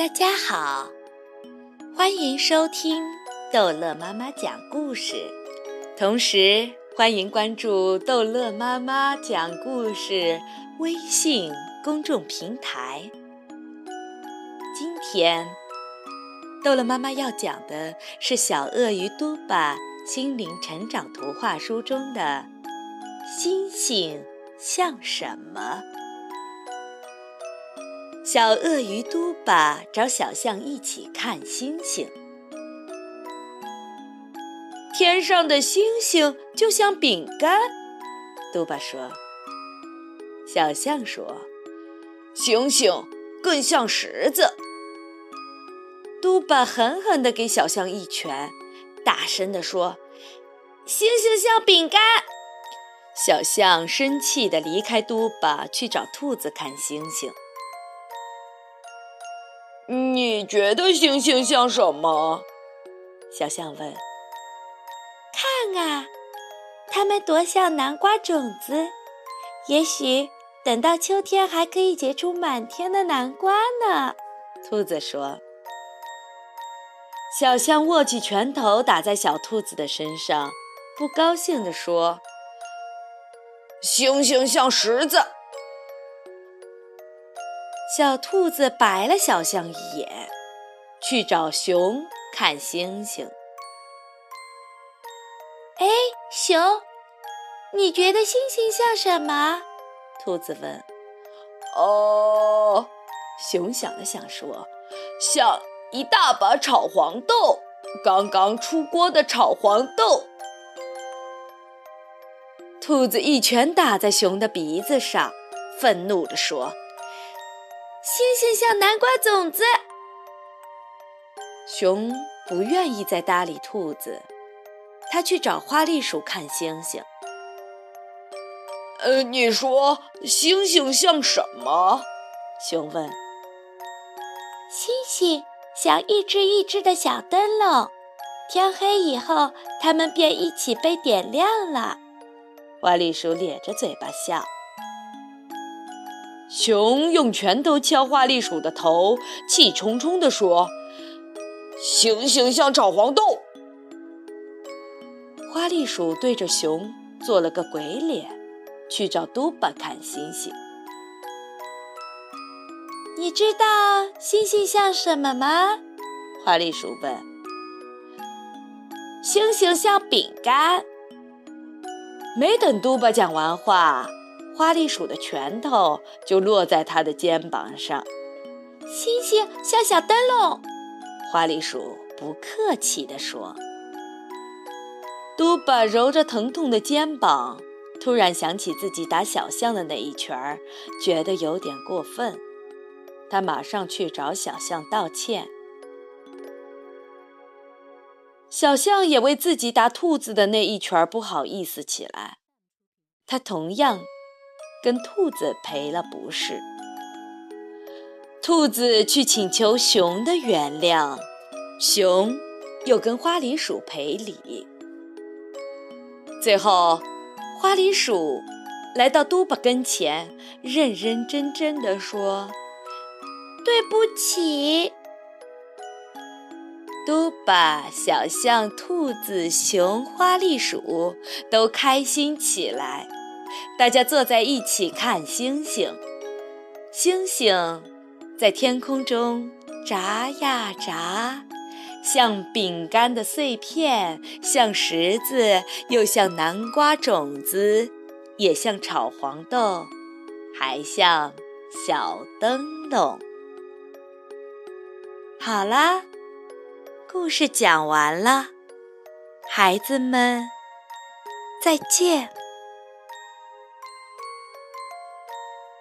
大家好，欢迎收听逗乐妈妈讲故事，同时欢迎关注逗乐妈妈讲故事微信公众平台。今天，逗乐妈妈要讲的是《小鳄鱼嘟巴心灵成长图画书》中的“星星像什么”。小鳄鱼嘟巴找小象一起看星星。天上的星星就像饼干，嘟巴说。小象说：“星星更像石子。”嘟巴狠狠地给小象一拳，大声地说：“星星像饼干。”小象生气地离开嘟巴，去找兔子看星星。你觉得星星像什么？小象问。看啊，它们多像南瓜种子，也许等到秋天还可以结出满天的南瓜呢。兔子说。小象握起拳头打在小兔子的身上，不高兴地说：“星星像石子。”小兔子白了小象一眼，去找熊看星星。哎，熊，你觉得星星像什么？兔子问。哦，熊想了想说：“像一大把炒黄豆，刚刚出锅的炒黄豆。”兔子一拳打在熊的鼻子上，愤怒地说。星星像南瓜种子。熊不愿意再搭理兔子，他去找花栗鼠看星星。呃，你说星星像什么？熊问。星星像一只一只的小灯笼，天黑以后，它们便一起被点亮了。花栗鼠咧着嘴巴笑。熊用拳头敲花栗鼠的头，气冲冲地说：“星星像炒黄豆。”花栗鼠对着熊做了个鬼脸，去找嘟巴看星星。你知道星星像什么吗？花栗鼠问。星星像饼干。没等嘟巴讲完话。花栗鼠的拳头就落在他的肩膀上。星星像小灯笼，花栗鼠不客气地说。嘟巴揉着疼痛的肩膀，突然想起自己打小象的那一拳儿，觉得有点过分。他马上去找小象道歉。小象也为自己打兔子的那一拳不好意思起来。他同样。跟兔子赔了不是，兔子去请求熊的原谅，熊又跟花栗鼠赔礼。最后，花栗鼠来到嘟巴跟前，认认真真的说：“对不起。”嘟巴、小象、兔子、熊、花栗鼠都开心起来。大家坐在一起看星星，星星在天空中眨呀眨，像饼干的碎片，像石子，又像南瓜种子，也像炒黄豆，还像小灯笼。好啦，故事讲完了，孩子们再见。